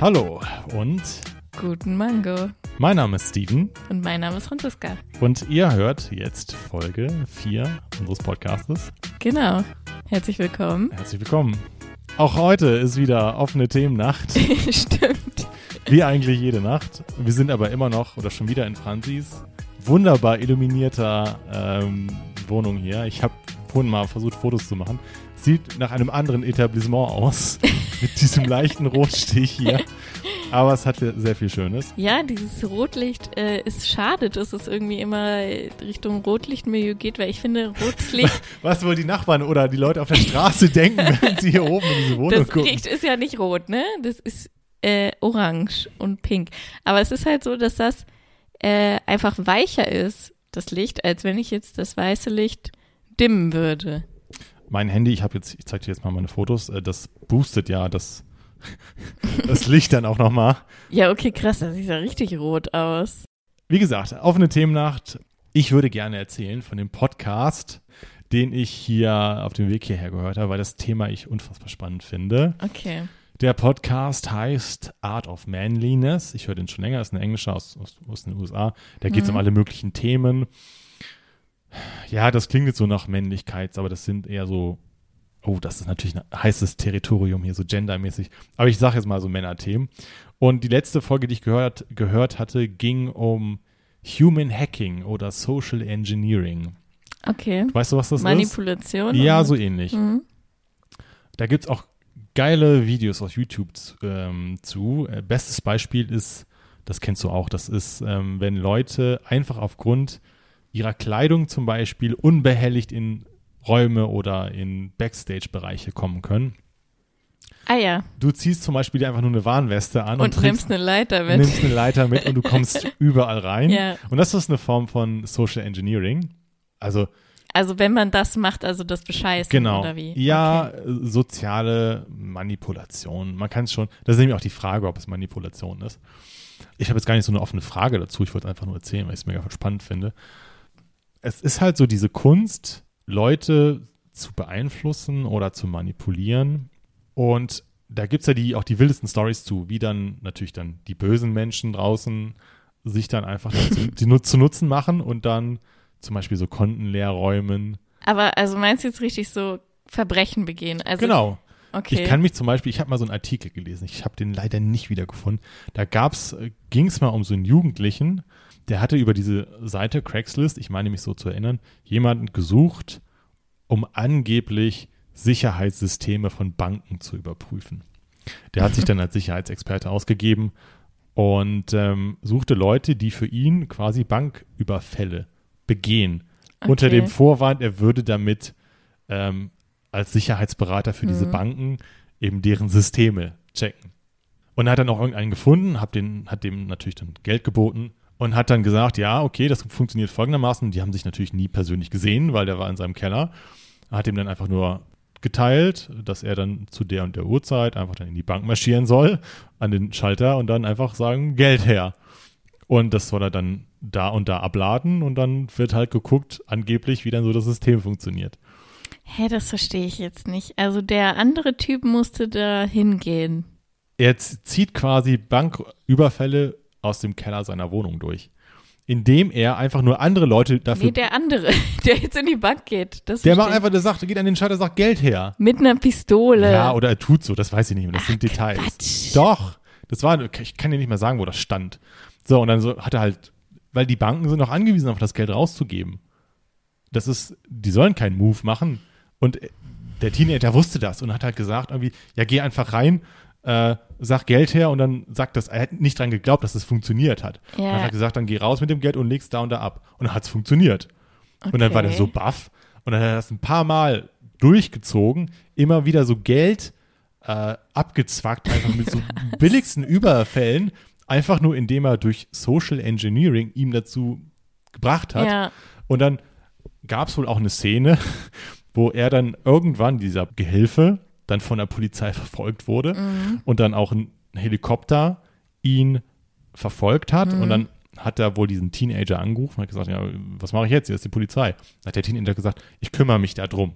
Hallo und Guten Mango. mein Name ist Steven Und mein Name ist Franziska. und ihr hört jetzt Folge 4 unseres Podcastes. Genau. Herzlich willkommen. Herzlich willkommen. Auch heute ist wieder offene Themennacht, Stimmt. wie eigentlich jede Nacht. Wir sind aber immer noch oder schon wieder in Franzis wunderbar illuminierter ähm, Wohnung hier. Ich habe vorhin mal versucht, Fotos zu machen. Sieht nach einem anderen Etablissement aus, mit diesem leichten Rotstich hier. Aber es hat sehr viel Schönes. Ja, dieses Rotlicht äh, ist schade, dass es irgendwie immer Richtung Rotlichtmilieu geht, weil ich finde, rotes Licht, Was wohl die Nachbarn oder die Leute auf der Straße denken, wenn sie hier oben in diese Wohnung das gucken? Licht ist ja nicht rot, ne? Das ist äh, orange und pink. Aber es ist halt so, dass das äh, einfach weicher ist, das Licht, als wenn ich jetzt das weiße Licht dimmen würde. Mein Handy, ich habe jetzt, ich zeige dir jetzt mal meine Fotos, äh, das boostet ja das, das Licht dann auch nochmal. Ja, okay, krass, das sieht ja richtig rot aus. Wie gesagt, offene Themennacht. Ich würde gerne erzählen von dem Podcast, den ich hier auf dem Weg hierher gehört habe, weil das Thema ich unfassbar spannend finde. Okay. Der Podcast heißt Art of Manliness. Ich höre den schon länger, ist ein englischer aus, aus, aus den USA. Da geht es um alle möglichen Themen. Ja, das klingt jetzt so nach Männlichkeit, aber das sind eher so, oh, das ist natürlich ein heißes Territorium hier, so gendermäßig. Aber ich sage jetzt mal so Männerthemen. Und die letzte Folge, die ich gehört, gehört hatte, ging um Human Hacking oder Social Engineering. Okay. Weißt du, was das ist? Manipulation? Ja, so ähnlich. Mhm. Da gibt es auch geile Videos auf YouTube zu. Ähm, zu. Äh, bestes Beispiel ist, das kennst du auch, das ist, ähm, wenn Leute einfach aufgrund ihrer Kleidung zum Beispiel unbehelligt in Räume oder in Backstage-Bereiche kommen können. Ah ja. Du ziehst zum Beispiel dir einfach nur eine Warnweste an Und, und, nimmst trägst, eine Leiter mit. nimmst eine Leiter mit und du kommst überall rein. Ja. Und das ist eine Form von Social Engineering. Also Also wenn man das macht, also das Bescheißen Genau. oder wie? Ja, Okay. soziale Manipulation. Man kann es schon. Das ist nämlich auch die Frage, ob es Manipulation ist. Ich habe jetzt gar nicht so eine offene Frage dazu. Ich wollte es einfach nur erzählen, weil ich es mega spannend finde. Es ist halt so diese Kunst, Leute zu beeinflussen oder zu manipulieren. Und da gibt es ja die, auch die wildesten Stories zu, wie dann natürlich dann die bösen Menschen draußen sich dann einfach dazu, die zu Nutzen machen und dann zum Beispiel so Konten leer räumen. Aber also meinst du jetzt richtig so Verbrechen begehen? Also, Genau. Okay. Ich kann mich zum Beispiel, ich habe mal so einen Artikel gelesen, ich habe den leider nicht wiedergefunden. Da gab's, äh, ging es mal um so einen Jugendlichen, der hatte über diese Seite Craigslist, ich meine mich so zu erinnern, jemanden gesucht, um angeblich Sicherheitssysteme von Banken zu überprüfen. Der hat sich dann als Sicherheitsexperte ausgegeben und ähm, suchte Leute, die für ihn quasi Banküberfälle begehen. Unter Okay. dem Vorwand, er würde damit ähm, als Sicherheitsberater für diese Mhm. Banken eben deren Systeme checken. Und er hat dann auch irgendeinen gefunden, hat, den, hat dem natürlich dann Geld geboten und hat dann gesagt, ja, okay, das funktioniert folgendermaßen. Die haben sich natürlich nie persönlich gesehen, weil der war in seinem Keller. Er hat ihm dann einfach nur geteilt, dass er dann zu der und der Uhrzeit einfach dann in die Bank marschieren soll, an den Schalter und dann einfach sagen, Geld her. Und das soll er dann da und da abladen und dann wird halt geguckt, angeblich, wie dann so das System funktioniert. Hä, das verstehe ich jetzt nicht. Also der andere Typ musste da hingehen. Er zieht quasi Banküberfälle aus dem Keller seiner Wohnung durch, indem er einfach nur andere Leute dafür. Nee, der andere, der jetzt in die Bank geht. Das der macht einfach, der sagt, geht an den Schalter, sagt Geld her. Mit einer Pistole. Ja, oder er tut so, das weiß ich nicht mehr. Das sind Details. Quatsch. Doch, das war, ich kann dir nicht mehr sagen, wo das stand. So, und dann so hat er halt, weil die Banken sind auch angewiesen, auf das Geld rauszugeben. Das ist, die sollen keinen Move machen. Und der Teenager wusste das und hat halt gesagt, irgendwie, ja, geh einfach rein, äh, sag Geld her und dann sagt das, er hat nicht dran geglaubt, dass das funktioniert hat. Ja. Und hat halt gesagt, dann geh raus mit dem Geld und legst da und da ab. Und dann hat es funktioniert. Und dann war der Okay. so baff und dann hat er das ein paar Mal durchgezogen, immer wieder so Geld äh, abgezwackt, einfach mit so billigsten Überfällen, einfach nur indem er durch Social Engineering ihm dazu gebracht hat. Ja. Und dann gab es wohl auch eine Szene, wo er dann irgendwann, dieser Gehilfe, dann von der Polizei verfolgt wurde und dann auch ein Helikopter ihn verfolgt hat und dann hat er wohl diesen Teenager angerufen und hat gesagt, ja, was mache ich jetzt? Hier ist die Polizei. Dann hat der Teenager gesagt, ich kümmere mich da drum.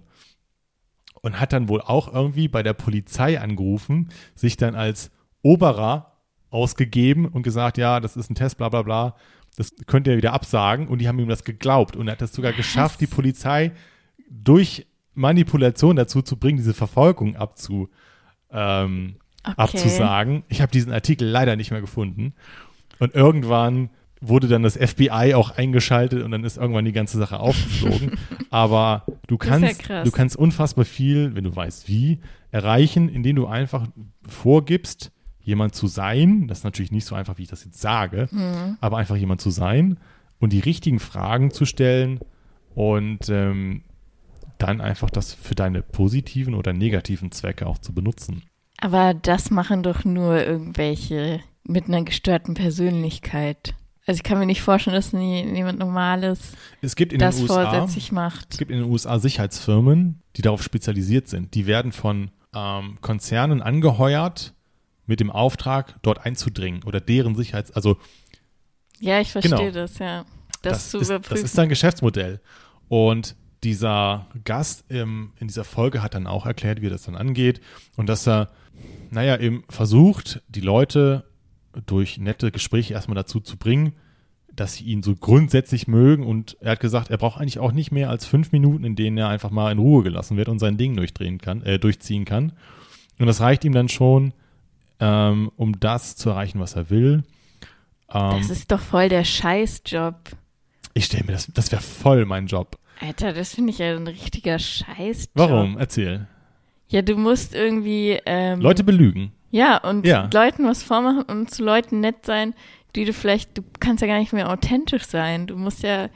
Und hat dann wohl auch irgendwie bei der Polizei angerufen, sich dann als oberer ausgegeben und gesagt, ja, das ist ein Test, bla bla bla. Das könnt ihr wieder absagen. Und die haben ihm das geglaubt. Und er hat es sogar geschafft, die Polizei durch Manipulation dazu zu bringen, diese Verfolgung abzu, ähm, Okay. abzusagen. Ich habe diesen Artikel leider nicht mehr gefunden. Und irgendwann wurde dann das FBI auch eingeschaltet und dann ist irgendwann die ganze Sache aufgeflogen. Aber du ja kannst, krass. du kannst unfassbar viel, wenn du weißt wie, erreichen, indem du einfach vorgibst, jemand zu sein. Das ist natürlich nicht so einfach, wie ich das jetzt sage, Mhm. aber einfach jemand zu sein und die richtigen Fragen zu stellen und ähm, dann einfach das für deine positiven oder negativen Zwecke auch zu benutzen. Aber das machen doch nur irgendwelche mit einer gestörten Persönlichkeit. Also ich kann mir nicht vorstellen, dass nie, niemand Normales Es gibt in das den USA vorsätzlich macht. Es gibt in den USA Sicherheitsfirmen, die darauf spezialisiert sind. Die werden von ähm, Konzernen angeheuert, mit dem Auftrag, dort einzudringen oder deren Sicherheits-, also Ja, ich verstehe Genau. das, ja. Das, zu ist, das ist sein Geschäftsmodell. Und dieser Gast im, in dieser Folge hat dann auch erklärt, wie er das dann angeht und dass er, naja, eben versucht, die Leute durch nette Gespräche erstmal dazu zu bringen, dass sie ihn so grundsätzlich mögen und er hat gesagt, er braucht eigentlich auch nicht mehr als fünf Minuten, in denen er einfach mal in Ruhe gelassen wird und sein Ding durchdrehen kann, äh, durchziehen kann. Und das reicht ihm dann schon, ähm, um das zu erreichen, was er will. Ähm, das ist doch voll der Scheißjob. ich stelle mir das, das wäre voll mein Job. Alter, das finde ich ja ein richtiger Scheißjob. Warum? Erzähl. Ja, du musst irgendwie ähm, Leute belügen. Ja, und Ja. Leuten was vormachen und zu Leuten nett sein, die du vielleicht, du kannst ja gar nicht mehr authentisch sein. Du musst ja,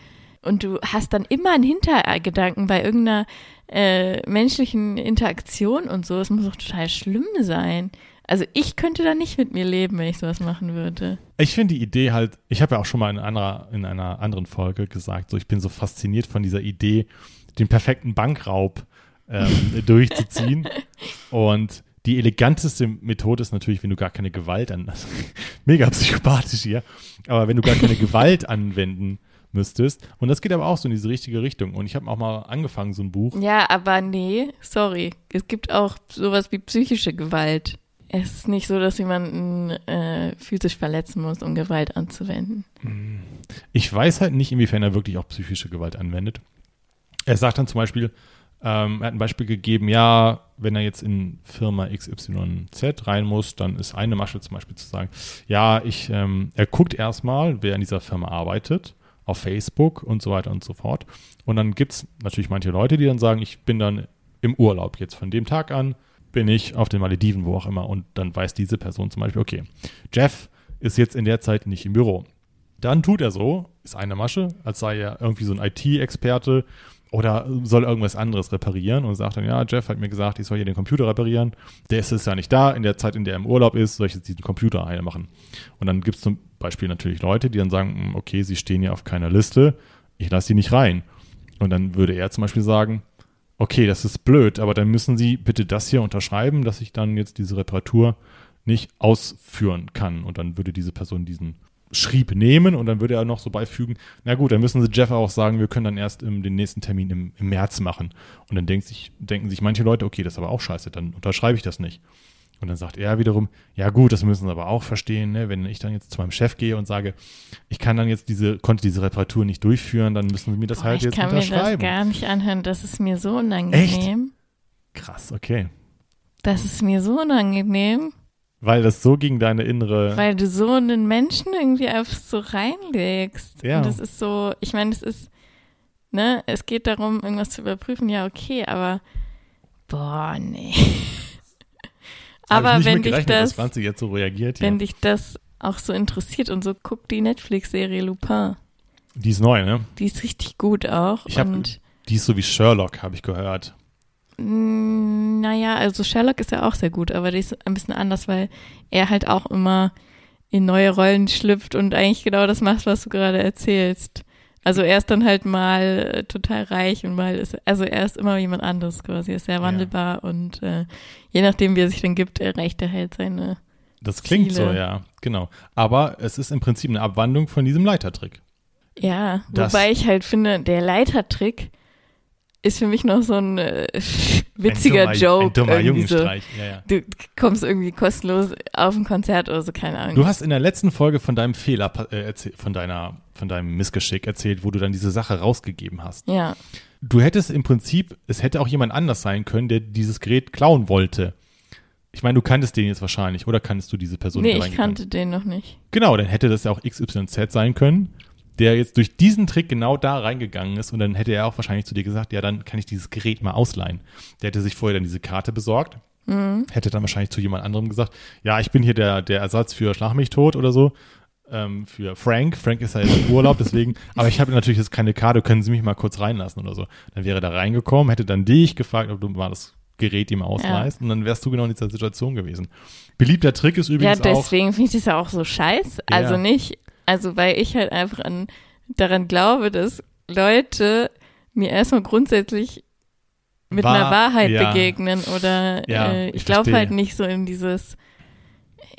und du hast dann immer einen Hintergedanken bei irgendeiner äh, menschlichen Interaktion und so. Es muss doch total schlimm sein. Also ich könnte da nicht mit mir leben, wenn ich sowas machen würde. Ich finde die Idee halt, ich habe ja auch schon mal in einer, in einer anderen Folge gesagt, so ich bin so fasziniert von dieser Idee, den perfekten Bankraub ähm, durchzuziehen. Und die eleganteste Methode ist natürlich, wenn du gar keine Gewalt an, mega psychopathisch hier, aber wenn du gar keine Gewalt anwenden müsstest. Und das geht aber auch so in diese richtige Richtung. Und ich habe auch mal angefangen, so ein Buch. Ja, aber nee, sorry. Es gibt auch sowas wie psychische Gewalt. Es ist nicht so, dass jemanden äh, physisch verletzen muss, um Gewalt anzuwenden. Ich weiß halt nicht, inwiefern er wirklich auch psychische Gewalt anwendet. Er sagt dann zum Beispiel, ähm, er hat ein Beispiel gegeben, ja, wenn er jetzt in Firma XYZ rein muss, dann ist eine Masche zum Beispiel zu sagen, ja, ich, ähm, er guckt erstmal, wer in dieser Firma arbeitet, auf Facebook und so weiter und so fort. Und dann gibt es natürlich manche Leute, die dann sagen, ich bin dann im Urlaub jetzt von dem Tag an, bin ich auf den Malediven, wo auch immer. Und dann weiß diese Person zum Beispiel, okay, Jeff ist jetzt in der Zeit nicht im Büro. Dann tut er so, ist eine Masche, als sei er irgendwie so ein IT-Experte oder soll irgendwas anderes reparieren und sagt dann, ja, Jeff hat mir gesagt, ich soll hier den Computer reparieren. Der ist jetzt ja nicht da, in der Zeit, in der er im Urlaub ist, soll ich jetzt diesen Computer heile machen. Und dann gibt es zum Beispiel natürlich Leute, die dann sagen, okay, sie stehen hier auf keiner Liste, ich lasse sie nicht rein. Und dann würde er zum Beispiel sagen, okay, das ist blöd, aber dann müssen Sie bitte das hier unterschreiben, dass ich dann jetzt diese Reparatur nicht ausführen kann. Und dann würde diese Person diesen Schrieb nehmen und dann würde er noch so beifügen, na gut, dann müssen Sie Jeff auch sagen, wir können dann erst im, den nächsten Termin im, im März machen. Und dann denkt sich, denken sich manche Leute, okay, das ist aber auch scheiße, dann unterschreibe ich das nicht. Und dann sagt er wiederum, ja gut, das müssen Sie aber auch verstehen, ne? wenn ich dann jetzt zu meinem Chef gehe und sage, ich kann dann jetzt diese, konnte diese Reparatur nicht durchführen, dann müssen Sie mir das Boah, halt ich jetzt kann mir das unterschreiben. gar nicht anhören. Das ist mir so unangenehm. Krass, okay. Das ist mir so unangenehm, Weil das so gegen deine innere. weil du so einen Menschen irgendwie einfach so reinlegst. Ja. Und das ist so, ich meine, es ist, ne, es geht darum, irgendwas zu überprüfen, ja, okay, aber boah, nee. Aber wenn dich das, so reagiert wenn dich das auch so interessiert und so, guck die Netflix-Serie Lupin. Die ist neu, ne? Die ist richtig gut auch. Ich hab- und Die ist so wie Sherlock, habe ich gehört. Mm, Naja, also Sherlock ist ja auch sehr gut, aber die ist ein bisschen anders, weil er halt auch immer in neue Rollen schlüpft und eigentlich genau das macht, was du gerade erzählst. Also er ist dann halt mal äh, total reich und mal ist, also er ist immer jemand anderes quasi, er ist sehr wandelbar und äh, je nachdem, wie er sich dann gibt, erreicht er halt seine. Das klingt Ziele. so, ja, genau. Aber es ist im Prinzip eine Abwandlung von diesem Leitertrick. Ja, Das- wobei ich halt finde, der Leitertrick, ist für mich noch so ein äh, witziger ein dummer, Joke. Ein dummer irgendwie so. Jungenstreich. Ja, ja. Du kommst irgendwie kostenlos auf ein Konzert oder so, keine Ahnung. Du hast in der letzten Folge von deinem Fehler, äh, von deiner, von deinem Missgeschick erzählt, wo du dann diese Sache rausgegeben hast. ja, Du hättest im Prinzip, es hätte auch jemand anders sein können, der dieses Gerät klauen wollte. Ich meine, du kanntest den jetzt wahrscheinlich, oder kanntest du diese Person? nee, ich kannte den noch nicht. Genau, dann hätte das ja auch XYZ sein können, der jetzt durch diesen Trick genau da reingegangen ist und dann hätte er auch wahrscheinlich zu dir gesagt, ja, dann kann ich dieses Gerät mal ausleihen. Der hätte sich vorher dann diese Karte besorgt, hätte dann wahrscheinlich zu jemand anderem gesagt, ja, ich bin hier der, der Ersatz für Schlag mich tot oder so, ähm, für Frank. Frank ist ja jetzt im Urlaub, deswegen, aber ich habe natürlich jetzt keine Karte, können Sie mich mal kurz reinlassen oder so. Dann wäre er da reingekommen, hätte dann dich gefragt, ob du mal das Gerät ihm ausleihst und dann wärst du genau in dieser Situation gewesen. Beliebter Trick ist Ja, übrigens auch, deswegen finde ich das ja auch so scheiße. Also Ja. nicht, also weil ich halt einfach an, daran glaube, dass Leute mir erstmal grundsätzlich mit Wahr- einer Wahrheit ja. begegnen oder Ja, äh, ich ich glaube halt nicht so in dieses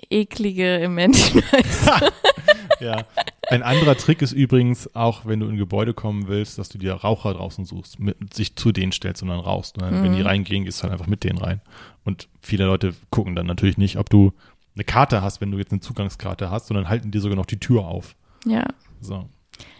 eklige im Menschen. Ja. Ein anderer Trick ist übrigens auch, wenn du in ein Gebäude kommen willst, dass du dir Raucher draußen suchst, mit, sich zu denen stellst und dann rauchst. Und dann, wenn die reingehen, gehst du halt einfach mit denen rein. Und viele Leute gucken dann natürlich nicht, ob du eine Karte hast, wenn du jetzt eine Zugangskarte hast, sondern halten dir sogar noch die Tür auf. ja. So.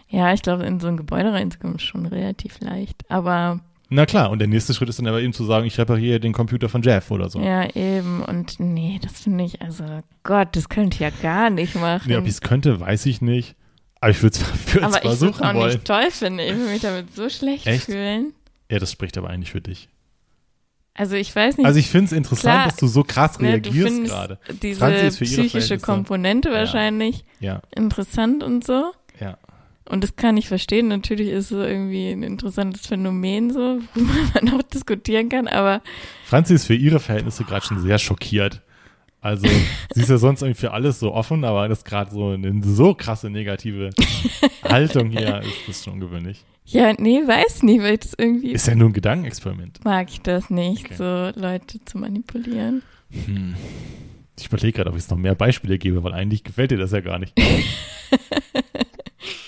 Ja, ich glaube, in so ein Gebäude reinzukommen ist schon relativ leicht. Aber Na klar, und der nächste Schritt ist dann aber eben zu sagen, ich repariere den Computer von Jeff oder so. ja, eben. Und nee, das finde ich, also Gott, das könnte ich ja gar nicht machen. Nee, ob ich es könnte, weiß ich nicht. Aber ich würde es aber ich würde es versuchen auch wollen. nicht toll finden. Ich würde mich damit so schlecht Echt? fühlen. Ja, das spricht aber eigentlich für dich. Also ich weiß nicht, Also ich finde es interessant, Klar, dass du so krass ne, reagierst findest gerade. diese psychische Komponente Ja. wahrscheinlich Ja, interessant und so. ja. Und das kann ich verstehen. Natürlich ist es irgendwie ein interessantes Phänomen so, worüber man auch diskutieren kann. Aber Franzi ist für ihre Verhältnisse gerade schon sehr schockiert. Also, sie ist ja sonst irgendwie für alles so offen, aber das gerade so eine so krasse negative Haltung hier ist das schon ungewöhnlich. ja, nee, weiß nicht, weil das irgendwie Ist ja nur ein Gedankenexperiment. mag ich das nicht, Okay. so Leute zu manipulieren. Hm. Ich überlege gerade, ob ich es noch mehr Beispiele gebe, weil eigentlich gefällt dir das ja gar nicht.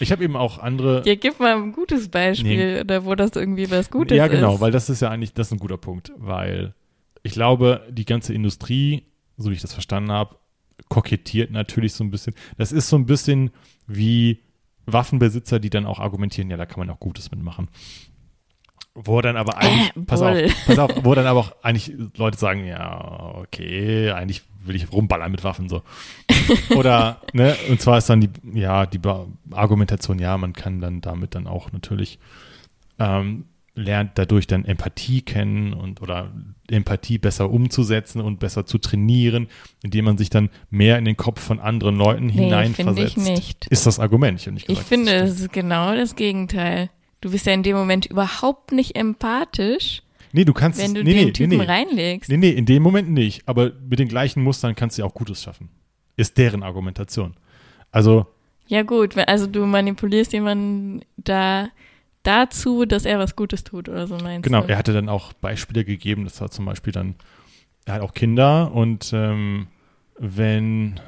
Ich habe eben auch andere. Ja, gib mal ein gutes Beispiel oder wo das irgendwie was Gutes ja, genau, ist. weil das ist ja eigentlich, das ist ein guter Punkt, weil ich glaube, die ganze Industrie, so wie ich das verstanden habe, kokettiert natürlich so ein bisschen. Das ist so ein bisschen wie Waffenbesitzer, die dann auch argumentieren, ja, da kann man auch Gutes mitmachen. Wo dann aber eigentlich, Äh, pass auf, pass auf, wo dann aber auch eigentlich Leute sagen, ja, okay, eigentlich will ich rumballern mit Waffen so. Oder, ne, und zwar ist dann die, ja, die Argumentation, ja, man kann dann damit dann auch natürlich ähm, lernt dadurch dann Empathie kennen und oder Empathie besser umzusetzen und besser zu trainieren, indem man sich dann mehr in den Kopf von anderen Leuten Nee, finde hineinversetzt. ich nicht. Ist das Argument? Ich, nicht Ich gesagt, finde, es ist genau das Gegenteil. Du bist ja in dem Moment überhaupt nicht empathisch. Nee, du kannst wenn du nee, den nee, Typen nee, nee. reinlegst. Nee, nee, in dem Moment nicht. Aber mit den gleichen Mustern kannst du ja auch Gutes schaffen. Ist deren Argumentation. Also, Ja gut, also du manipulierst jemanden da dazu, dass er was Gutes tut oder so meinst genau, du? er hatte dann auch Beispiele gegeben, das war zum Beispiel dann, er hat auch Kinder und ähm, wenn,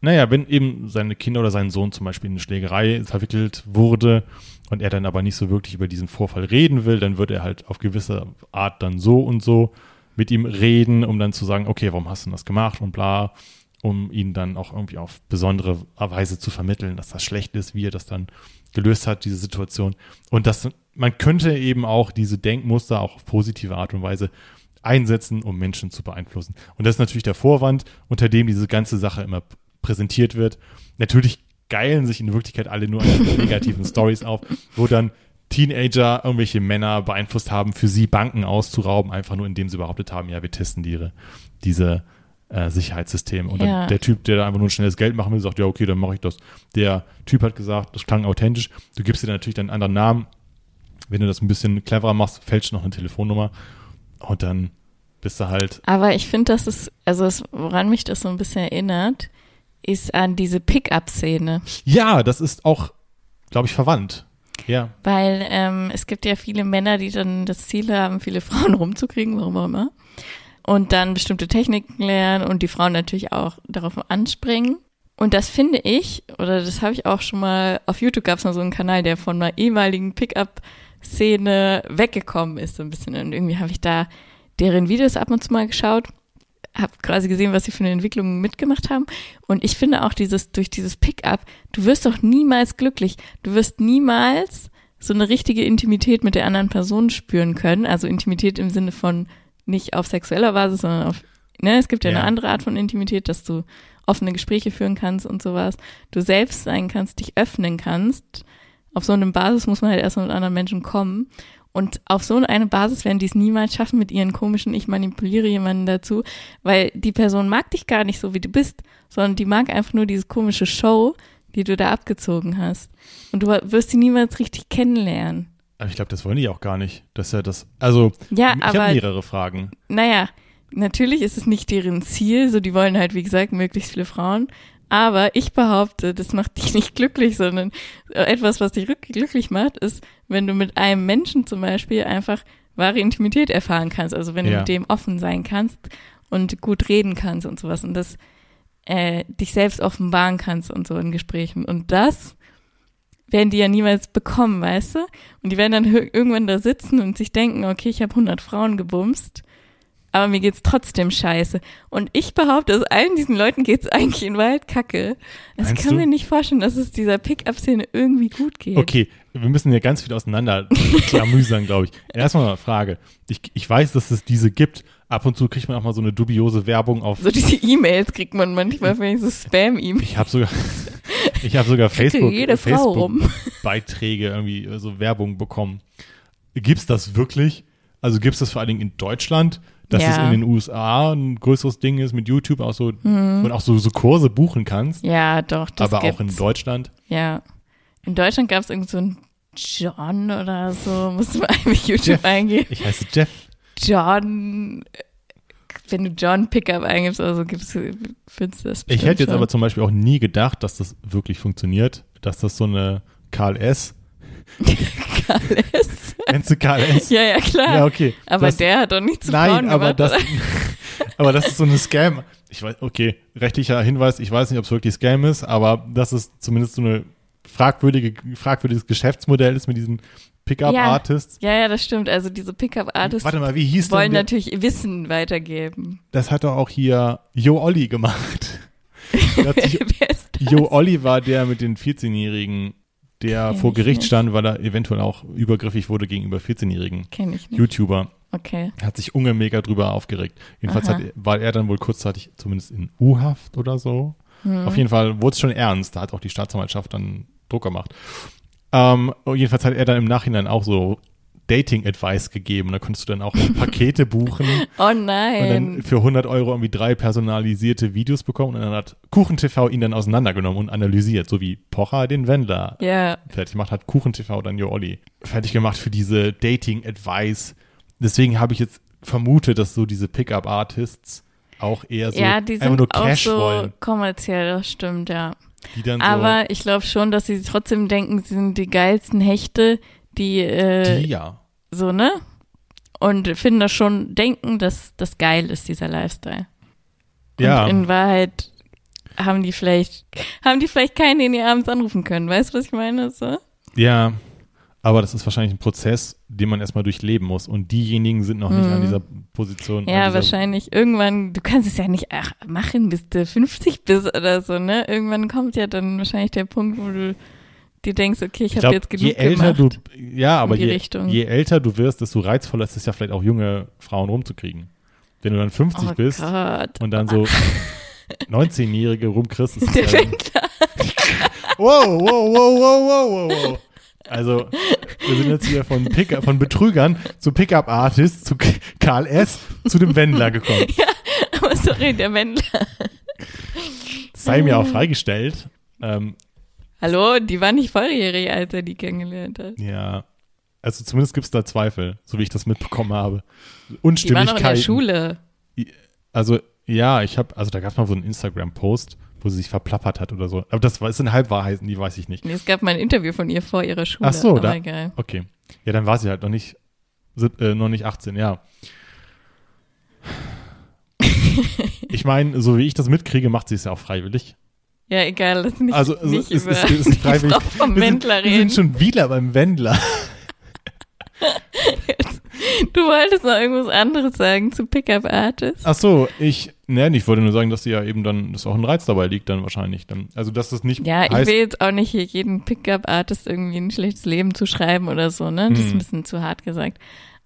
naja, wenn eben seine Kinder oder sein Sohn zum Beispiel in eine Schlägerei verwickelt wurde und er dann aber nicht so wirklich über diesen Vorfall reden will, dann wird er halt auf gewisse Art dann so und so mit ihm reden, um dann zu sagen, okay, warum hast du das gemacht und bla, um ihn dann auch irgendwie auf besondere Weise zu vermitteln, dass das schlecht ist, wie er das dann gelöst hat, diese Situation. Und dass man könnte eben auch diese Denkmuster auch auf positive Art und Weise einsetzen, um Menschen zu beeinflussen. Und das ist natürlich der Vorwand, unter dem diese ganze Sache immer präsentiert wird. Natürlich geilen sich in Wirklichkeit alle nur an negativen Stories auf, wo dann Teenager irgendwelche Männer beeinflusst haben, für sie Banken auszurauben, einfach nur indem sie behauptet haben, ja, wir testen die, diese äh, Sicherheitssysteme. Und Ja. dann der Typ, der da einfach nur ein schnelles Geld machen will, sagt, ja, okay, dann mache ich das. Der Typ hat gesagt, das klang authentisch. Du gibst dir dann natürlich deinen anderen Namen. Wenn du das ein bisschen cleverer machst, fälschst du noch eine Telefonnummer. Und dann bist du halt, Aber ich finde, das ist, also es, woran mich das so ein bisschen erinnert, ist an diese Pickup-Szene. ja, das ist auch, glaube ich, verwandt. Ja, Weil ähm, es gibt ja viele Männer, die dann das Ziel haben, viele Frauen rumzukriegen, warum auch immer. Und dann bestimmte Techniken lernen und die Frauen natürlich auch darauf anspringen. Und das finde ich, oder das habe ich auch schon mal, auf YouTube gab es mal so einen Kanal, der von einer ehemaligen Pickup-Szene weggekommen ist, so ein bisschen. Und irgendwie habe ich da deren Videos ab und zu mal geschaut, habe quasi gesehen, was sie für eine Entwicklung mitgemacht haben. Und ich finde auch dieses, durch dieses Pickup, du wirst doch niemals glücklich. Du wirst niemals so eine richtige Intimität mit der anderen Person spüren können. Also Intimität im Sinne von nicht auf sexueller Basis, sondern auf, ne, es gibt ja, Ja. eine andere Art von Intimität, dass du offene Gespräche führen kannst und sowas. Du selbst sein kannst, dich öffnen kannst. Auf so eine Basis muss man halt erstmal mit anderen Menschen kommen. Und auf so eine Basis werden die es niemals schaffen mit ihren komischen, ich manipuliere jemanden dazu, weil die Person mag dich gar nicht so, wie du bist, sondern die mag einfach nur diese komische Show, die du da abgezogen hast. Und du wirst sie niemals richtig kennenlernen. Aber ich glaube, das wollen die auch gar nicht. Das ist ja das. Also, Ja, ich habe mehrere Fragen. naja, natürlich ist es nicht deren Ziel, so die wollen halt, wie gesagt, möglichst viele Frauen. Aber ich behaupte, das macht dich nicht glücklich, sondern etwas, was dich glücklich macht, ist, wenn du mit einem Menschen zum Beispiel einfach wahre Intimität erfahren kannst. Also wenn du Ja. mit dem offen sein kannst und gut reden kannst und sowas und das äh, dich selbst offenbaren kannst und so in Gesprächen. Und das werden die ja niemals bekommen, weißt du? Und die werden dann irgendwann da sitzen und sich denken, okay, ich habe 100 Frauen gebumst, aber mir geht's trotzdem scheiße. Und ich behaupte, aus allen diesen Leuten geht's eigentlich in Wahrheit kacke. Also ich kann du? mir nicht vorstellen, dass es dieser Pickup-Szene irgendwie gut geht. Okay, wir müssen ja ganz viel auseinander klamüsern, glaube ich. Erstmal eine Frage. Ich, ich weiß, dass es diese gibt. Ab und zu kriegt man auch mal so eine dubiose Werbung auf. So diese E-Mails kriegt man manchmal, wenn ich so Spam-E-Mails. Ich habe sogar, ich habe sogar Facebook, rum. Facebook-Beiträge irgendwie äh, so Werbung bekommen. Gibt's das wirklich? Also gibt's das vor allen Dingen in Deutschland, dass Ja. es in den USA ein größeres Ding ist mit YouTube, auch so und auch so, so Kurse buchen kannst, Ja, doch, Mhm. das aber auch in gibt's. Deutschland. Ja. In Deutschland gab es irgend so einen John oder so, du mal einfach YouTube Jeff. eingeben. Ich heiße Jeff. John, wenn du John Pickup eingibst oder so, gibst du, findest du das Ich hätte jetzt schon. aber zum Beispiel auch nie gedacht, dass das wirklich funktioniert, dass das so eine Karl S. Alles. Kennst du Karl S? Ja, ja, klar. Ja, okay. aber das, der hat doch nicht zu Nein, Frauen aber gemacht, das, aber das ist so eine Scam. Ich weiß, okay, rechtlicher Hinweis, ich weiß nicht, ob es wirklich Scam ist, aber das ist zumindest so eine fragwürdige, fragwürdiges Geschäftsmodell ist mit diesen Pickup-Artists. Ja, ja, das stimmt. Also diese Pickup-Artists Warte mal, wie hieß denn wollen der? natürlich Wissen weitergeben. Das hat doch auch hier Jo Olli gemacht. Jo Olli war der mit den 14-Jährigen, der Kenn vor ich Gericht nicht. stand, weil er eventuell auch übergriffig wurde gegenüber 14-Jährigen. Kenn ich nicht. YouTuber. Okay. hat sich Unge mega drüber aufgeregt. Jedenfalls hat, war er dann wohl kurzzeitig zumindest in U-Haft oder so. Hm. Auf jeden Fall wurde es schon ernst. Da hat auch die Staatsanwaltschaft dann Druck gemacht. Ähm, jedenfalls hat er dann im Nachhinein auch so Dating-Advice gegeben. Da konntest du dann auch Pakete buchen Oh und nein. dann für 100 Euro irgendwie drei personalisierte Videos bekommen. Und dann hat KuchenTV ihn dann auseinandergenommen und analysiert, so wie Pocher den Wendler ja, fertig gemacht, hat KuchenTV dann Jo Olli fertig gemacht für diese Dating-Advice. Deswegen habe ich jetzt vermutet, dass so diese Pickup-Artists auch eher so ja, die einfach sind nur auch Cash so wollen. kommerziell, das stimmt, ja. Aber ich glaube schon, dass sie trotzdem denken, sie sind die geilsten Hechte, die, so, äh, die ja. so, ne? Und finden das schon, denken, dass das geil ist, dieser Lifestyle. Ja, Und in Wahrheit haben die vielleicht, haben die vielleicht keinen, den die abends anrufen können. Weißt du, was ich meine? So? ja. Aber das ist wahrscheinlich ein Prozess, den man erstmal durchleben muss. Und diejenigen sind noch nicht Mhm. an dieser Position. Ja, dieser, wahrscheinlich. Irgendwann, du kannst es ja nicht ach, machen, bis du 50 bist oder so, ne? Irgendwann kommt ja dann wahrscheinlich der Punkt, wo du dir denkst, okay, ich, Ich habe jetzt genug je älter gemacht. du, ja, aber je, je älter du wirst, desto reizvoller ist es ja vielleicht auch junge Frauen rumzukriegen. Wenn du dann 50 oh bist Gott. und dann so 19-Jährige rumkriegst, ist es ja, wow, wow, wow, wow, wow, wow. Also, wir sind jetzt hier von, Pick von Betrügern zu Pickup-Artists, zu Karl S., zu dem Wendler gekommen. Aber sorry, der Wendler. Das sei mir auch freigestellt. Ähm, Hallo, die war nicht volljährig, als er die kennengelernt hat. ja, also zumindest gibt es da Zweifel, so wie ich das mitbekommen habe. Die war noch in der Schule. Also, ja, ich habe, also da gab es mal so einen Instagram-Post, wo sie sich verplappert hat oder so. Aber das das sind Halbwahrheiten, die weiß ich nicht. Nee, es gab mal ein Interview von ihr vor ihrer Schule. Ach so, aber da- egal. Okay. Ja, dann war sie halt noch nicht, äh, noch nicht 18, ja. Ich meine, so wie ich das mitkriege, macht sie es ja auch freiwillig. Ja, egal, lass nicht, Also, also nicht es über ist, ist die freiwillig. Vom wir, sind, wir sind schon wieder beim Wendler. Du wolltest noch irgendwas anderes sagen zu Pickup Artists. Ach so, ich, ne, ich wollte nur sagen, dass sie ja eben dann, dass auch ein Reiz dabei liegt dann wahrscheinlich. Dann, also, dass das nicht Ja, ich will jetzt auch nicht hier jeden Pickup Artist irgendwie ein schlechtes Leben zu schreiben oder so, ne? Das ist Hm. ein bisschen zu hart gesagt.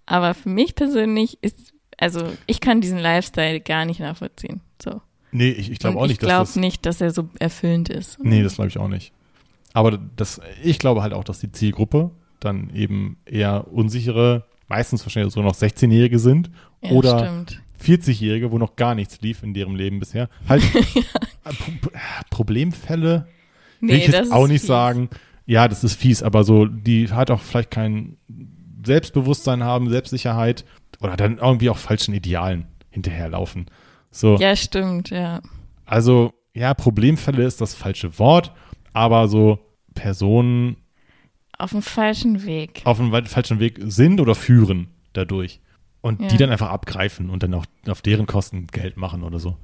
Aber für mich persönlich ist, also ich kann diesen Lifestyle gar nicht nachvollziehen. So. nee, ich, ich glaube auch ich nicht, dass glaube das, nicht, dass er so erfüllend ist. nee, das glaube ich auch nicht. Aber das, ich glaube halt auch, dass die Zielgruppe dann eben eher unsichere, meistens wahrscheinlich so noch 16-Jährige sind ja, oder stimmt. 40-Jährige, wo noch gar nichts lief in deren Leben bisher. Halt äh, Pro- Problemfälle will ich das jetzt auch nicht fies. sagen. Ja, das ist fies, aber so, die hat auch vielleicht kein Selbstbewusstsein haben, Selbstsicherheit oder dann irgendwie auch falschen Idealen hinterherlaufen. So, Ja, stimmt, ja. also, ja, Problemfälle ist das falsche Wort, aber so Personen Auf dem falschen Weg. auf dem falschen Weg sind oder führen dadurch. Und Ja. die dann einfach abgreifen und dann auch auf deren Kosten Geld machen oder so.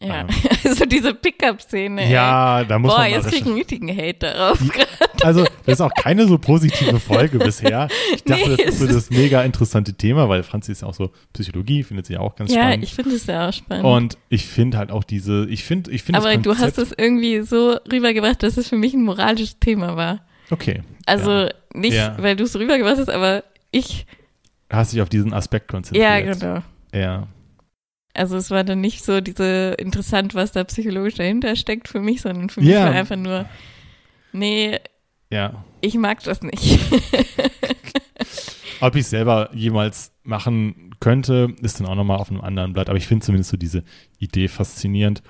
Ja. Ähm. Also diese Pickup-Szene. Ja, da muss Boah, man mal jetzt krieg ich einen richtigen Hate darauf. Also, das ist auch keine so positive Folge bisher. Ich dachte, Nee, das ist so das mega interessante Thema, weil Franzi ist ja auch so Psychologie, findet sie ja auch ganz Ja, spannend. ich finde es ja auch spannend. Und ich finde halt auch diese, ich finde, ich finde Aber du hast es irgendwie so rübergebracht, dass es für mich ein moralisches Thema war. Okay. Also ja. nicht, Ja. weil du es rübergebracht hast, aber ich, Hast dich auf diesen Aspekt konzentriert. ja, genau. Ja. Also es war dann nicht so diese interessant, was da psychologisch dahinter steckt für mich, sondern für mich Ja. war einfach nur, nee, Ja. ich mag das nicht. Ob ich es selber jemals machen könnte, ist dann auch nochmal auf einem anderen Blatt. Aber ich finde zumindest so diese Idee faszinierend.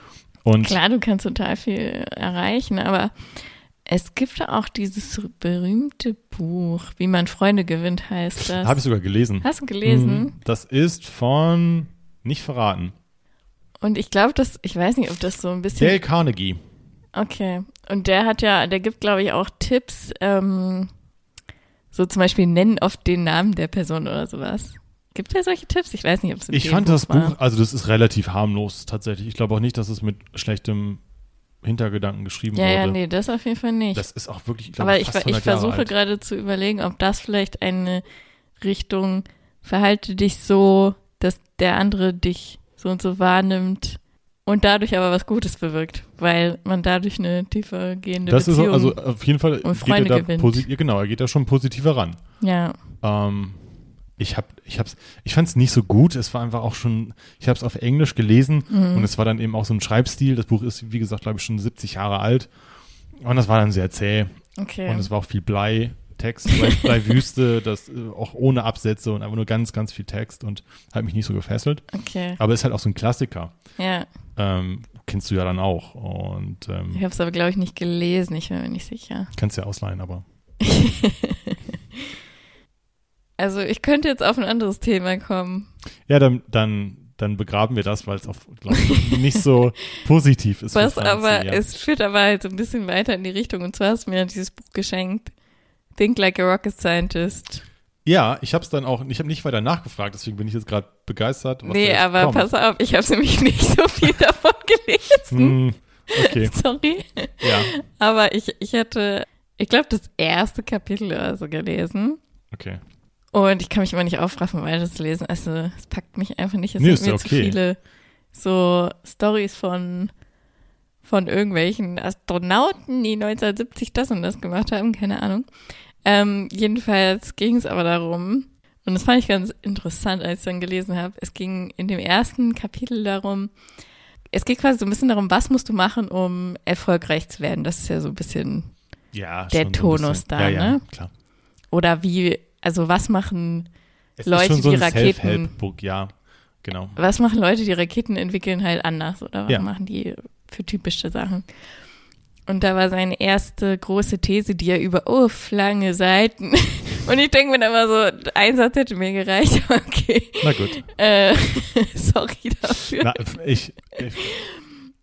Und Klar, du kannst total viel erreichen, aber es gibt auch dieses berühmte Buch, wie man Freunde gewinnt, heißt das. habe ich sogar gelesen. Hast du gelesen? Mhm. Das ist von, nicht verraten, Und ich glaube, dass, ich weiß nicht, ob das so ein bisschen. Dale Carnegie. Okay. Und der hat ja, der gibt, glaube ich, auch Tipps, ähm, so zum Beispiel nennen oft den Namen der Person oder sowas. Gibt er solche Tipps? Ich weiß nicht, ob es Ich fand das war. Buch, also das ist relativ harmlos tatsächlich. Ich glaube auch nicht, dass es mit schlechtem Hintergedanken geschrieben Ja, ja, wurde. nee, das auf jeden Fall nicht. Das ist auch wirklich, ich glaube, Aber ich, fast ich 100 Jahre versuche gerade zu überlegen, ob das vielleicht eine Richtung verhalte dich so, dass der andere dich so und so wahrnimmt und dadurch aber was Gutes bewirkt, weil man dadurch eine tiefer gehende Das ist Beziehung. also auf jeden Fall und geht Freunde er da gewinnt. ja, genau, er geht da schon positiver ran. ja, Ähm, ich hab, ich hab's, ich fand's nicht so gut. Es war einfach auch schon, ich habe es auf Englisch gelesen Mhm. und es war dann eben auch so ein Schreibstil. Das Buch ist, wie gesagt, glaube ich, schon 70 Jahre alt. Und das war dann sehr zäh. okay. Und es war auch viel Blei, Text, Blei, Blei-Wüste, das äh, auch ohne Absätze und einfach nur ganz, ganz viel Text und hat mich nicht so gefesselt. okay. Aber ist halt auch so ein Klassiker. Ja, Ähm, kennst du ja dann auch. Und ähm, ich habe es aber glaube ich nicht gelesen, ich bin mir nicht sicher. kannst ja ausleihen, aber. Also ich könnte jetzt auf ein anderes Thema kommen. Ja, dann, dann, dann begraben wir das, weil es auch, glaube ich, nicht so positiv ist. Was Franzi, aber, ja. es führt aber halt so ein bisschen weiter in die Richtung. Und zwar hast du mir dieses Buch geschenkt. Think Like a Rocket Scientist. Ja, ich habe es dann auch, ich habe nicht weiter nachgefragt, deswegen bin ich jetzt gerade begeistert. Nee, aber kommt. pass auf, ich habe nämlich nicht so viel davon gelesen. Hm, okay, Sorry. ja, Aber ich, ich hatte, ich glaube, das erste Kapitel oder so gelesen. okay. Und ich kann mich immer nicht aufraffen, weiter zu lesen. Also, es packt mich einfach nicht. Es Nee, sind mir zu okay. viele so Stories von, von irgendwelchen Astronauten, die 1970 das und das gemacht haben, keine Ahnung. Ähm, jedenfalls ging es aber darum, und das fand ich ganz interessant, als ich dann gelesen habe, es ging in dem ersten Kapitel darum, es geht quasi so ein bisschen darum, was musst du machen, um erfolgreich zu werden. Das ist ja so ein bisschen, Ja, Der schon so ein Tonus bisschen. da, ja, ja, ne? klar. oder wie, also was machen Es Leute, so die Raketen- ja, genau. Was machen Leute, die Raketen entwickeln, halt anders? Oder was Ja. machen die für typische Sachen? Und da war seine erste große These, die er über uff, lange Seiten. Und ich denke mir dann immer so, ein Satz hätte mir gereicht, okay. Na gut. Äh, sorry dafür. Na, ich, ich,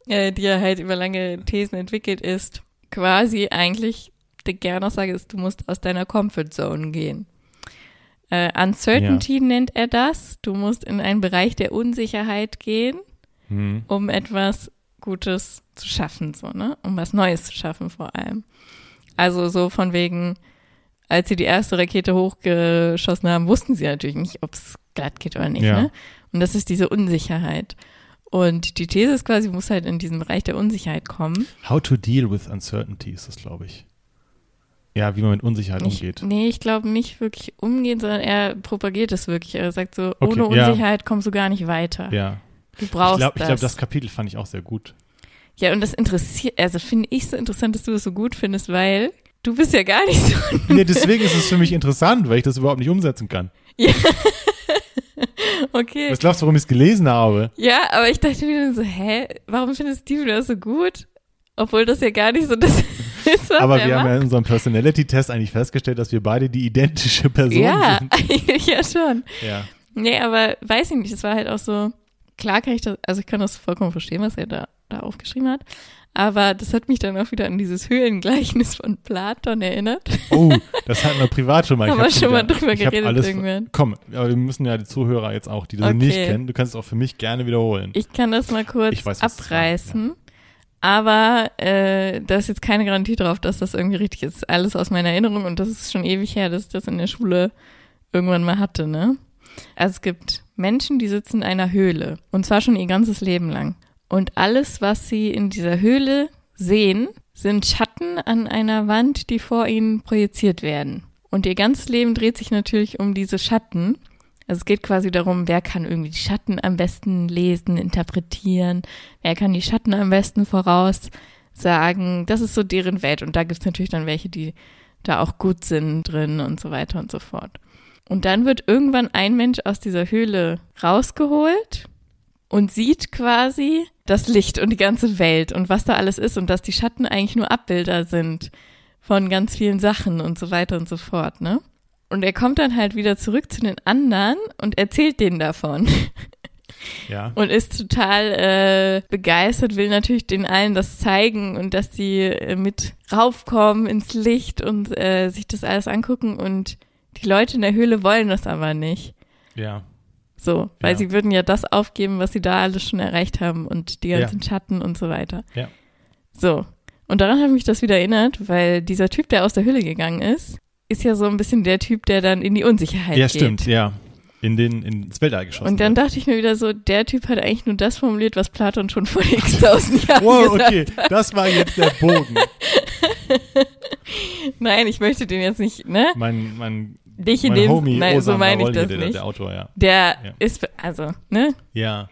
Äh, die er halt über lange Thesen entwickelt ist. Quasi eigentlich, die Kernaussage ist, du musst aus deiner Comfort Zone gehen. Äh, Uncertainty nennt er das. Du musst in einen Bereich der Unsicherheit gehen. hm, um etwas Gutes zu schaffen, so, ne? Um was Neues zu schaffen vor allem. Also so von wegen, als sie die erste Rakete hochgeschossen haben, wussten sie natürlich nicht, ob es glatt geht oder nicht, Ja. ne? Und das ist diese Unsicherheit. Und die These ist quasi, muss halt in diesen Bereich der Unsicherheit kommen. How to deal with uncertainty ist das, glaube ich. Ja, wie man mit Unsicherheit Ich, umgeht. nee, ich glaube nicht wirklich umgehen, sondern er propagiert es wirklich. Er sagt so, Okay, ohne ja. Unsicherheit kommst du gar nicht weiter. Ja. Du Ich brauchst glaube, ich das. glaub, das Kapitel fand ich auch sehr gut. Ja, und das interessiert, also finde ich so interessant, dass du das so gut findest, weil du bist ja gar nicht so. Nee, deswegen ist es für mich interessant, weil ich das überhaupt nicht umsetzen kann. Okay. Was glaubst du, warum ich es gelesen habe? Ja, aber ich dachte mir so, hä, warum findest Steven das so gut? Obwohl das ja gar nicht so das ist, was Aber er wir haben macht. ja in unserem Personality-Test eigentlich festgestellt, dass wir beide die identische Person ja, sind. ja schon. Ja. Nee, aber weiß ich nicht, es war halt auch so, klar kann ich das, also ich kann das vollkommen verstehen, was er da, da aufgeschrieben hat. Aber das hat mich dann auch wieder an dieses Höhlengleichnis von Platon erinnert. Oh, das hatten wir privat schon mal. Haben hab wir schon mal wieder- drüber ich hab geredet alles, irgendwann. Komm, aber wir müssen ja die Zuhörer jetzt auch, die das Okay. nicht kennen, du kannst es auch für mich gerne wiederholen. Ich kann das mal kurz weiß, abreißen. Aber äh, da ist jetzt keine Garantie drauf, dass das irgendwie richtig ist. Alles aus meiner Erinnerung und das ist schon ewig her, dass ich das in der Schule irgendwann mal hatte, ne? Also es gibt Menschen, die sitzen in einer Höhle und zwar schon ihr ganzes Leben lang. Und alles, was sie in dieser Höhle sehen, sind Schatten an einer Wand, die vor ihnen projiziert werden. Und ihr ganzes Leben dreht sich natürlich um diese Schatten. Also es geht quasi darum, wer kann irgendwie die Schatten am besten lesen, interpretieren, wer kann die Schatten am besten voraussagen. Das ist so deren Welt. Und da gibt's natürlich dann welche, die da auch gut sind drin und so weiter und so fort. Und dann wird irgendwann ein Mensch aus dieser Höhle rausgeholt und sieht quasi das Licht und die ganze Welt und was da alles ist und dass die Schatten eigentlich nur Abbilder sind von ganz vielen Sachen und so weiter und so fort, ne? Und er kommt dann halt wieder zurück zu den anderen und erzählt denen davon Ja. und ist total äh, begeistert, will natürlich den allen das zeigen und dass die äh, mit raufkommen ins Licht und äh, sich das alles angucken und die Leute in der Höhle wollen das aber nicht. Ja. So, weil Ja. sie würden ja das aufgeben, was sie da alles schon erreicht haben und die Ja. ganzen Schatten und so weiter. Ja. So. Und daran hat mich das wieder erinnert, weil dieser Typ, der aus der Höhle gegangen ist, ist ja so ein bisschen der Typ, der dann in die Unsicherheit Ja, geht. stimmt, ja. In den, ins Weltall geschossen. Und dann wird. dachte ich mir wieder so, der Typ hat eigentlich nur das formuliert, was Platon schon vor x tausend Jahren Wow, gesagt okay, das war jetzt der Bogen. Nein, ich möchte den jetzt nicht, ne? Mein, mein, Dich in mein dem, Homie nein, so meine ich das nicht. Der Autor, ja. Der Ja. ist, also, ne? Ja.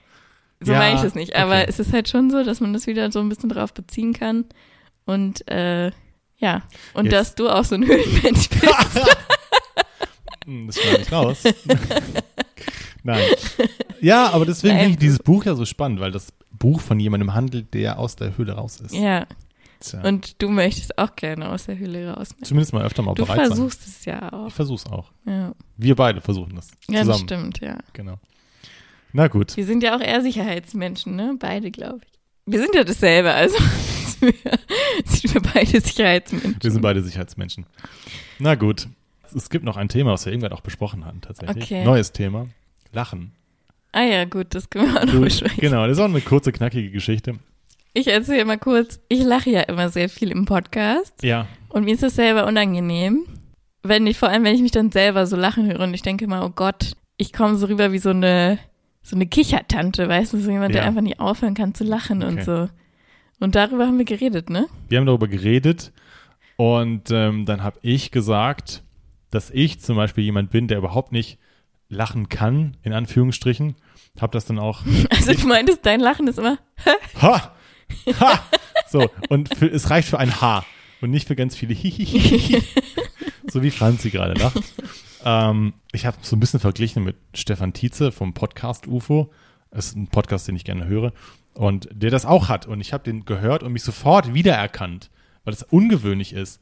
So Ja, meine ich das nicht. Aber okay. es ist halt schon so, dass man das wieder so ein bisschen drauf beziehen kann. Und äh, ja. Und Jetzt- dass du auch so ein Höhlenmensch bist. Hm, Das schneide ich raus. Nein. Ja, aber deswegen finde ich dieses Buch ja so spannend, weil das Buch von jemandem handelt, der aus der Höhle raus ist. ja. Tja. Und du möchtest auch gerne aus der Höhle raus. Zumindest mal öfter mal Du bereit sein. versuchst es ja auch. Ich versuch's auch. Ja, Wir beide versuchen das. ja das stimmt, ja. Genau. Na gut. Wir sind ja auch eher Sicherheitsmenschen, ne? Beide, glaube ich. Wir sind ja dasselbe, also wir, sind wir beide Sicherheitsmenschen. Wir sind beide Sicherheitsmenschen. Na gut. Es gibt noch ein Thema, was wir irgendwann auch besprochen hatten, tatsächlich. Okay. Neues Thema. Lachen. Ah ja, gut, das können wir auch noch besprechen. genau, das ist auch eine kurze, knackige Geschichte. Ich erzähle mal kurz, ich lache ja immer sehr viel im Podcast Ja. und mir ist das selber unangenehm, wenn ich, vor allem wenn ich mich dann selber so lachen höre und ich denke mal, oh Gott, ich komme so rüber wie so eine, so eine Kichertante, weißt du, so jemand, der Ja. einfach nicht aufhören kann zu lachen und Okay. so. Und darüber haben wir geredet, ne? Wir haben darüber geredet und ähm, dann habe ich gesagt, dass ich zum Beispiel jemand bin, der überhaupt nicht lachen kann, in Anführungsstrichen. Hab das dann auch, Also du meintest, dein Lachen ist immer, ha, ha, so, und für, es reicht für ein H und nicht für ganz viele Hihihihi, so wie Franzi gerade lacht. Ähm, ich habe so ein bisschen verglichen mit Stefan Tietze vom Podcast UFO. Das ist ein Podcast, den ich gerne höre. Und der das auch hat. Und ich habe den gehört und mich sofort wiedererkannt, weil das ungewöhnlich ist.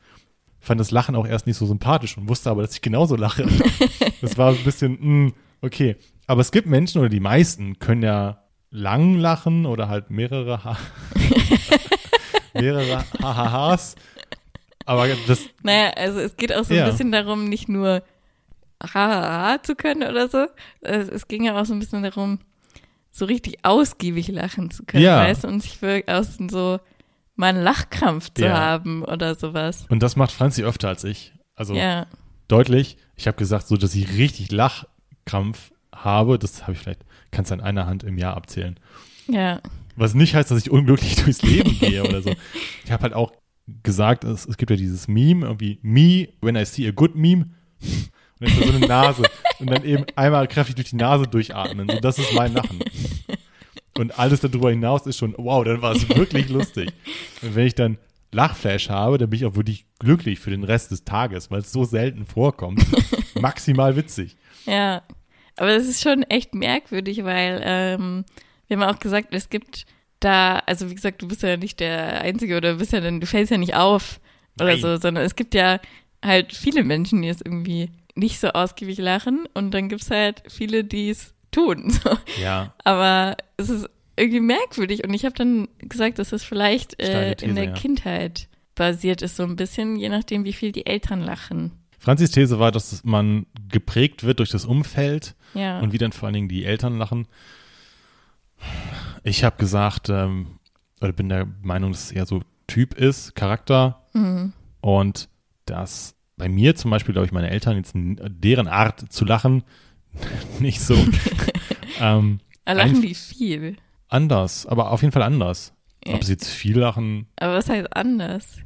Fand das Lachen auch erst nicht so sympathisch und wusste aber, dass ich genauso lache. das war ein bisschen, mh, okay. Aber es gibt Menschen oder die meisten können ja lang lachen oder halt mehrere ha mehrere Hahahas. Aber das, naja, also es geht auch so Ja. ein bisschen darum, nicht nur ha, ha, ha zu können oder so. Es, es ging ja auch so ein bisschen darum, so richtig ausgiebig lachen zu können, Ja. weißt du, und sich wirklich aus so mal einen Lachkrampf zu Ja. haben oder sowas. Und das macht Franzi öfter als ich. Also Ja, deutlich. Ich habe gesagt, so, dass ich richtig Lachkrampf habe. Das habe ich vielleicht, kannst du an einer Hand im Jahr abzählen. ja, Was nicht heißt, dass ich unglücklich durchs Leben gehe oder so. Ich habe halt auch gesagt, es, es gibt ja dieses Meme, irgendwie, me, when I see a good meme. Und dann ist da so eine Nase. Und dann eben einmal kräftig durch die Nase durchatmen. So, das ist mein Lachen. Und alles darüber hinaus ist schon, wow, dann war es wirklich lustig. Und wenn ich dann Lachflash habe, dann bin ich auch wirklich glücklich für den Rest des Tages, weil es so selten vorkommt. Maximal witzig. ja. Aber das ist schon echt merkwürdig, weil ähm, wir haben auch gesagt, es gibt da, also wie gesagt, du bist ja nicht der Einzige oder du bist ja dann, du fällst ja nicht auf oder Nein. so, sondern es gibt ja halt viele Menschen, die es irgendwie nicht so ausgiebig lachen und dann gibt es halt viele, die es tun. So. Ja. Aber es ist irgendwie merkwürdig und ich habe dann gesagt, dass es vielleicht äh, Steile in These, der ja. Kindheit basiert ist, so ein bisschen, je nachdem, wie viel die Eltern lachen. Franzis These war, dass man geprägt wird durch das Umfeld Ja. und wie dann vor allen Dingen die Eltern lachen. Ich habe gesagt, ähm, oder bin der Meinung, dass es eher so Typ ist, Charakter Mhm. und dass bei mir zum Beispiel, glaube ich, meine Eltern jetzt deren Art zu lachen nicht so ähm, lachen die viel. anders, aber auf jeden Fall anders. Ja. Ob sie jetzt viel lachen, Aber was heißt anders? Also,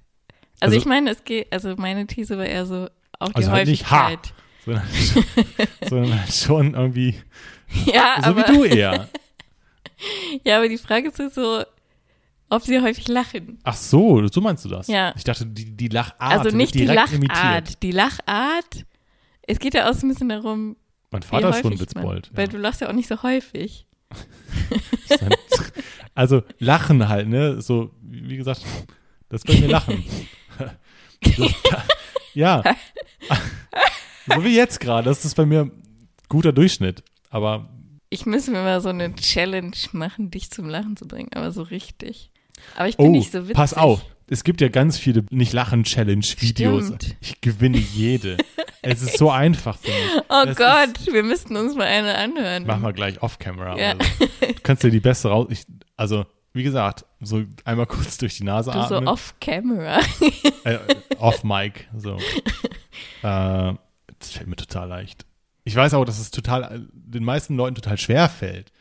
Also- ich meine, es geht, also meine These war eher so auch die Also halt nicht ha. Häufigkeit. sondern, sondern halt schon irgendwie, Ja, so aber, wie du eher. ja, aber die Frage ist so, ob sie häufig lachen. Ach so, so meinst du das? Ja. Ich dachte, die, die Lachart also nicht die Lachart. imitiert. Die Lachart, es geht ja auch so ein bisschen darum, Mein Vater ist schon Witzbold. man, weil Ja. du lachst ja auch nicht so häufig. Also Lachen halt, ne? So, wie gesagt, das bei mir Lachen. Das, ja. So wie jetzt gerade. Das ist bei mir guter Durchschnitt. Aber Ich müsste mir mal so eine Challenge machen, dich zum Lachen zu bringen, aber so richtig. Aber ich bin oh, nicht so witzig. pass auf. Es gibt ja ganz viele Nicht-Lachen-Challenge-Videos. Ich gewinne jede. es ist so einfach für mich. Oh Das Gott, wir müssten uns mal eine anhören. Machen wir gleich off-camera. Ja. Also. Du kannst dir die beste raus. Ich, also, wie gesagt, so einmal kurz durch die Nase Du so atmen. off-camera. äh, off-Mic. So. äh, das fällt mir total leicht. Ich weiß auch, dass es total den meisten Leuten total schwer fällt.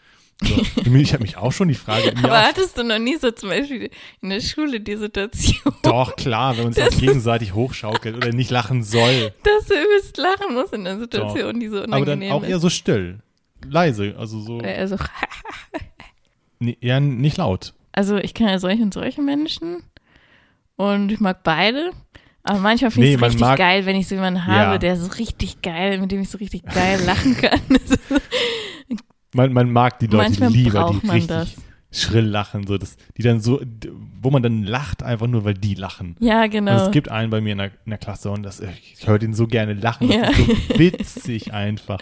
So. Ich habe mich auch schon die Frage Aber aus- hattest du noch nie so zum Beispiel in der Schule die Situation, Doch, klar, wenn man sich auch gegenseitig hochschaukelt oder nicht lachen soll. dass du übelst lachen musst in der Situation, die so Aber dann unangenehm auch eher ist? so still. Leise, also so. Oder eher so, Nee, eher nicht laut. also ich kann ja solche und solche Menschen und ich mag beide. Aber manchmal finde Nee, ich es richtig mag- geil, wenn ich so jemanden habe, Ja. der so richtig geil, mit dem ich so richtig geil lachen kann. Man, man mag die Leute Manchmal lieber, die richtig das. schrill lachen, so das, die dann so, wo man dann lacht, einfach nur, weil die lachen. ja, Und genau. es gibt einen bei mir in der, in der Klasse und das, ich höre den so gerne lachen. Das Ja. ist so witzig einfach.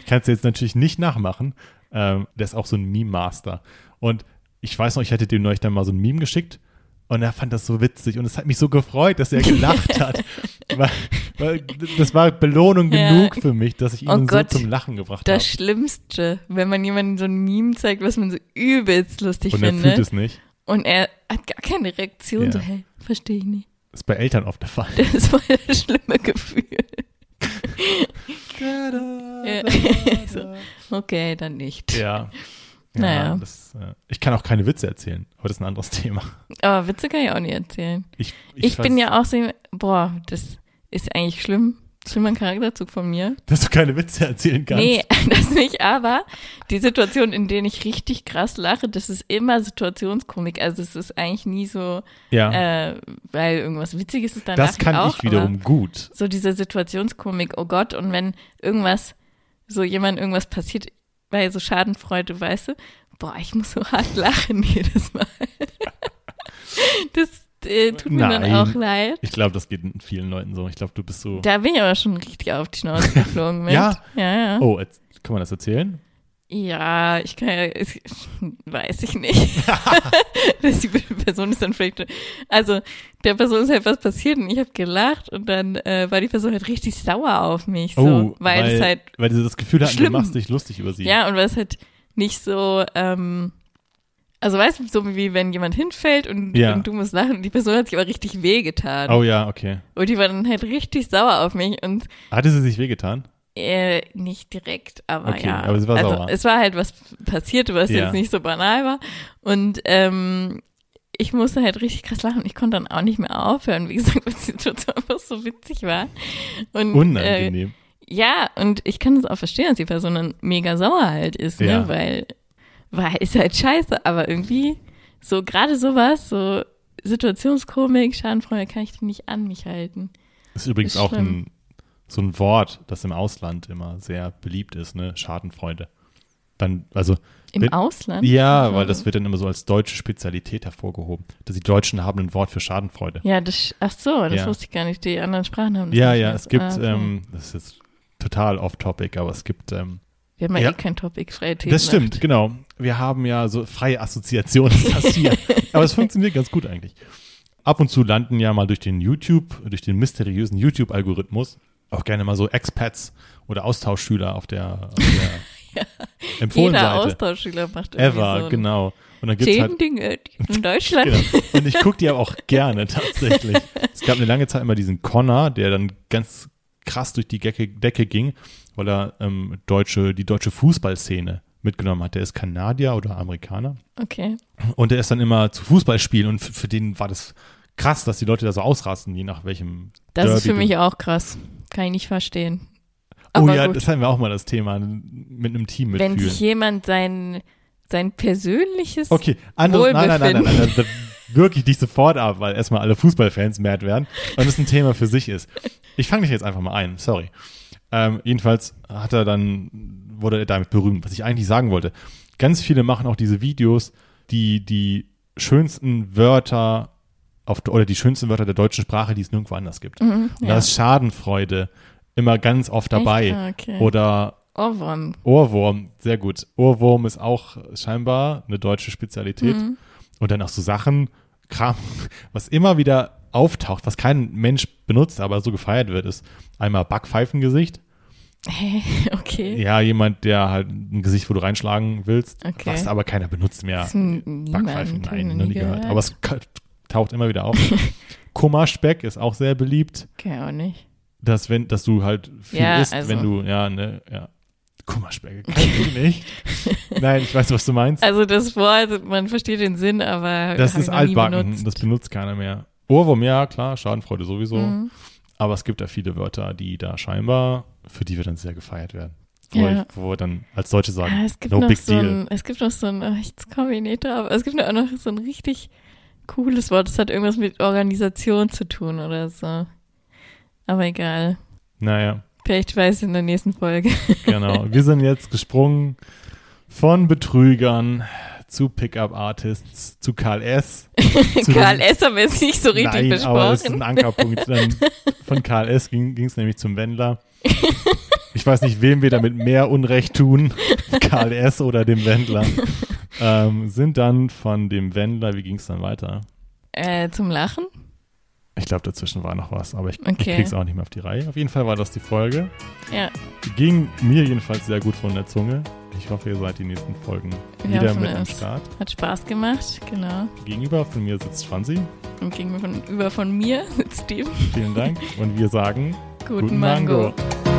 Ich kann es jetzt natürlich nicht nachmachen. Ähm, der ist auch so ein Meme-Master. Und ich weiß noch, ich hätte dem neulich dann mal so ein Meme geschickt und er fand das so witzig und es hat mich so gefreut, dass er gelacht hat. weil, weil das war Belohnung Ja. genug für mich, dass ich ihn Oh so Gott. zum Lachen gebracht Das habe. Schlimmste, wenn man jemandem so ein Meme zeigt, was man so übelst lustig Und er findet. fühlt es nicht. Und er hat gar keine Reaktion, Ja. so, hey, verstehe ich nicht. Ist bei Eltern oft der Fall. Das voll das schlimme Gefühl. Ja. so, okay, dann nicht. Ja. Ja, Naja. Das, äh, ich kann auch keine Witze erzählen, aber das ist ein anderes Thema. Aber Witze kann ich auch nicht erzählen. Ich, Ich, bin weiß, ja auch so, boah, das ist eigentlich schlimm. Schlimmer Charakterzug von mir. Dass du keine Witze erzählen kannst. Nee, das nicht, aber die Situation, in denen ich richtig krass lache, das ist immer Situationskomik. Also es ist eigentlich nie so, ja, äh, weil irgendwas Witziges ist, dann das kann ich auch. ich wiederum gut. So diese Situationskomik, oh Gott, und wenn irgendwas, so jemand irgendwas passiert, weil so Schadenfreude, weißt du, boah, ich muss so hart lachen jedes Mal. das äh, tut mir dann Nein. auch leid. Ich glaube, das geht vielen Leuten so. Ich glaube, du bist so. Da bin ich aber schon richtig auf die Schnauze geflogen mit. Ja? Ja, ja. Oh, jetzt, kann man das erzählen? Ja, ich kann ja, ich, weiß ich nicht. Dass die Person ist dann vielleicht, also der Person ist halt was passiert und ich habe gelacht und dann äh, war die Person halt richtig sauer auf mich, so, oh, weil, es halt, weil sie das Gefühl hatten, du schlimm. machst dich lustig über sie. ja, und weil es halt nicht so, ähm, also weißt du, so wie wenn jemand hinfällt und, Ja. und du musst lachen und die Person hat sich aber richtig wehgetan. Oh ja, okay. Und die war dann halt richtig sauer auf mich und Hatte sie sich wehgetan? Äh, nicht direkt, aber Okay, ja. aber sie war also sauer. es war halt was passiert, was Ja. jetzt nicht so banal war. Und ähm, ich musste halt richtig krass lachen. Ich konnte dann auch nicht mehr aufhören, wie gesagt, weil die Situation einfach so witzig war. Und, Äh, Unangenehm. ja, und ich kann es auch verstehen, dass die Person dann mega sauer halt ist, Ja. ne? Weil, weil ist halt scheiße, aber irgendwie so gerade sowas, so Situationskomik, Schadenfreude kann ich die nicht an mich halten. ist übrigens ist auch ein, so ein Wort, das im Ausland immer sehr beliebt ist, ne? Schadenfreude. Dann, also, Im Wenn- Ausland? ja, Also- weil das wird dann immer so als deutsche Spezialität hervorgehoben. Dass die Deutschen haben ein Wort für Schadenfreude. Ja, das, ach so, das Ja. wusste ich gar nicht. Die anderen Sprachen haben das Ja, nicht ja, mehr. es gibt, Ah, okay. ähm, das ist jetzt total off-topic, aber es gibt, ähm, Wir haben ja, ja. eh kein Topic, freie Themen. das stimmt, genau. Wir haben ja so freie Assoziationen, das hier. aber es funktioniert ganz gut eigentlich. Ab und zu landen ja mal durch den YouTube, durch den mysteriösen YouTube-Algorithmus auch gerne mal so Expats oder Austauschschüler auf der, auf der Jeder Empfohlen-Seite. Austauschschüler macht irgendwie Ever, so genau. Und dann gibt's Zehn halt Dinge in Deutschland. Genau. Und ich gucke die aber auch gerne tatsächlich. Es gab eine lange Zeit immer diesen Connor, der dann ganz krass durch die Decke, Decke ging, weil er ähm, deutsche, die deutsche Fußballszene mitgenommen hat. Der ist Kanadier oder Amerikaner. Okay. Und der ist dann immer zu Fußballspielen und für, für den war das krass, dass die Leute da so ausrasten, je nach welchem Das Derby ist für mich auch krass. Kann ich nicht verstehen. Oh Aber ja, gut. das hatten wir auch mal das Thema mit einem Team Wenn mitfühlen. sich jemand sein, sein persönliches Okay, anderes, nein, nein, nein, nein, nein, nein, wirklich nicht sofort ab, weil erstmal alle Fußballfans mad werden und es ein Thema für sich ist. Ich fange dich jetzt einfach mal ein, sorry. Ähm, jedenfalls hat er dann, wurde er damit berühmt, was ich eigentlich sagen wollte. Ganz viele machen auch diese Videos, die die schönsten Wörter auf, oder die schönsten Wörter der deutschen Sprache, die es nirgendwo anders gibt. Mhm, Und ja. da ist Schadenfreude immer ganz oft dabei. Ah, okay. Oder Ohrwurm. Ohrwurm, sehr gut. Ohrwurm ist auch scheinbar eine deutsche Spezialität. Mhm. Und dann auch so Sachen, Kram, was immer wieder auftaucht, was kein Mensch benutzt, aber so gefeiert wird, ist einmal Backpfeifengesicht. okay. Ja, jemand, der halt ein Gesicht, wo du reinschlagen willst, Okay. was aber keiner benutzt mehr. Backpfeifen, nein, noch nie gehört. Aber es taucht immer wieder auf. Kummerspeck ist auch sehr beliebt, Okay, auch nicht. dass wenn, dass du halt viel Ja, isst, also- wenn du, ja, ne, ja. Kummerspeck, kann ich nicht. Nein, ich weiß, was du meinst. Also das Wort, man versteht den Sinn, aber Das ist altbacken, benutzt. das benutzt keiner mehr. Ohrwurm, ja, klar, Schadenfreude sowieso. Mhm. Aber es gibt da viele Wörter, die da scheinbar, für die wir dann sehr gefeiert werden. Wo, Ja. ich, wo wir dann als Deutsche sagen, Ah, es gibt no noch big so deal. ein, es gibt noch so ein, oh, jetzt komme ich nicht drauf, es gibt auch noch so ein richtig cooles Wort, das hat irgendwas mit Organisation zu tun oder so. Aber egal. Naja, Vielleicht weiß ich in der nächsten Folge. genau. wir sind jetzt gesprungen von Betrügern zu Pickup-Artists zu Karl S. Zu Karl S. haben wir jetzt nicht so richtig Nein, aber das ist besprochen. ein Ankerpunkt. Dann von Karl S. ging es nämlich zum Wendler. Ich weiß nicht, wem wir damit mehr Unrecht tun, Karl S. oder dem Wendler. Ähm, sind dann von dem Wendler, wie ging es dann weiter? Äh, zum Lachen? Ich glaube, dazwischen war noch was, aber ich, ich Okay. krieg's auch nicht mehr auf die Reihe. Auf jeden Fall war das die Folge. Ja, Ging mir jedenfalls sehr gut von der Zunge. Ich hoffe, ihr seid die nächsten Folgen Wir wieder mit am. Start. hat Spaß gemacht, genau. Gegenüber von mir sitzt Franzi. Und gegenüber von, von mir sitzt Steve. Vielen Dank. Und wir sagen Guten, Guten Mango. Mango.